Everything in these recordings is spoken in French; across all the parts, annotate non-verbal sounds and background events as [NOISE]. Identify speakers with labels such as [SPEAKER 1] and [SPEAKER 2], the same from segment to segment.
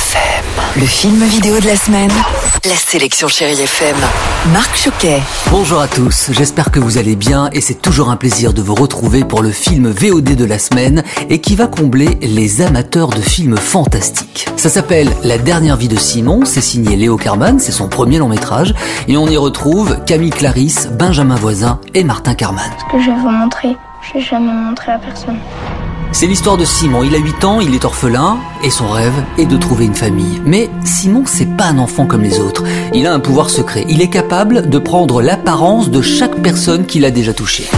[SPEAKER 1] FM. Le film vidéo de la semaine. La sélection Chérie FM. Marc Choquet.
[SPEAKER 2] Bonjour à tous, j'espère que vous allez bien et c'est toujours un plaisir de vous retrouver pour le film VOD de la semaine et qui va combler les amateurs de films fantastiques. Ça s'appelle La dernière vie de Simon, c'est signé Léo Carman, c'est son premier long métrage et on y retrouve Camille Clarisse, Benjamin Voisin et Martin Carman.
[SPEAKER 3] que je vais vous montrer. Je vais jamais montrer à personne.
[SPEAKER 2] C'est l'histoire de Simon. Il a 8 ans, il est orphelin et son rêve est de trouver une famille. Mais Simon, c'est pas un enfant comme les autres. Il a un pouvoir secret. Il est capable de prendre l'apparence de chaque personne qu'il a déjà touchée.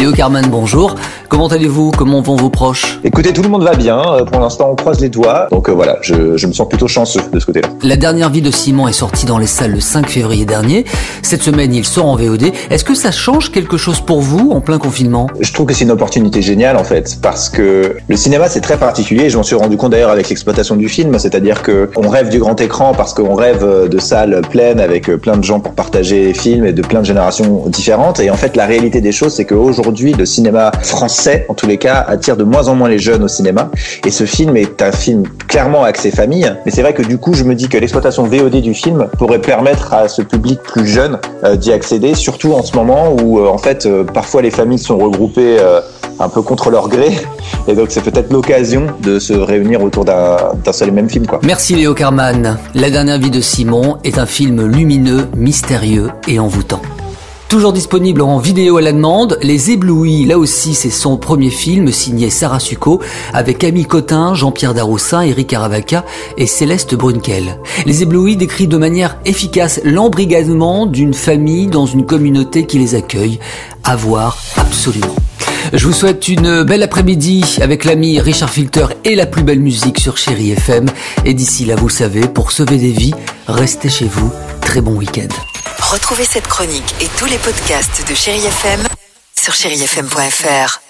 [SPEAKER 2] Léo Carman, bonjour. Comment allez-vous? Comment vont vos proches?
[SPEAKER 4] Écoutez, tout le monde va bien. Euh, Pour l'instant, on croise les doigts. Donc euh, voilà, je, je me sens plutôt chanceux de ce côté-là.
[SPEAKER 2] La dernière vie de Simon est sortie dans les salles le 5 février dernier. Cette semaine, il sort en VOD. Est-ce que ça change quelque chose pour vous en plein confinement?
[SPEAKER 4] Je trouve que c'est une opportunité géniale en fait, parce que le cinéma c'est très particulier. Je m'en suis rendu compte d'ailleurs avec l'exploitation du film, c'est-à-dire que on rêve du grand écran parce qu'on rêve euh, de salles pleines avec plein de gens pour partager les films et de plein de générations différentes. Et en fait, la réalité des choses, c'est qu'aujourd'hui, le cinéma français, en tous les cas, attire de moins en moins les jeunes au cinéma. Et ce film est un film clairement axé famille. Mais c'est vrai que du coup, je me dis que l'exploitation VOD du film pourrait permettre à ce public plus jeune euh, d'y accéder, surtout en ce moment où, euh, en fait, euh, parfois les familles sont regroupées un peu contre leur gré. [LAUGHS] Et donc, c'est peut-être l'occasion de se réunir autour d'un d'un seul et même film, quoi.
[SPEAKER 2] Merci Léo Carman. La dernière vie de Simon est un film lumineux, mystérieux et envoûtant. Toujours disponible en vidéo à la demande, Les Éblouis, là aussi c'est son premier film signé Sarah Succo avec Camille Cotin, Jean-Pierre Daroussin, Eric Aravaca et Céleste Brunkel. Les Éblouis décrit de manière efficace l'embrigadement d'une famille dans une communauté qui les accueille. À voir absolument. Je vous souhaite une belle après-midi avec l'ami Richard Filter et la plus belle musique sur Chéri FM. Et d'ici là, vous savez, pour sauver des vies, restez chez vous. Très bon week-end.
[SPEAKER 1] Retrouvez cette chronique et tous les podcasts de Chérie FM sur chérifm.fr.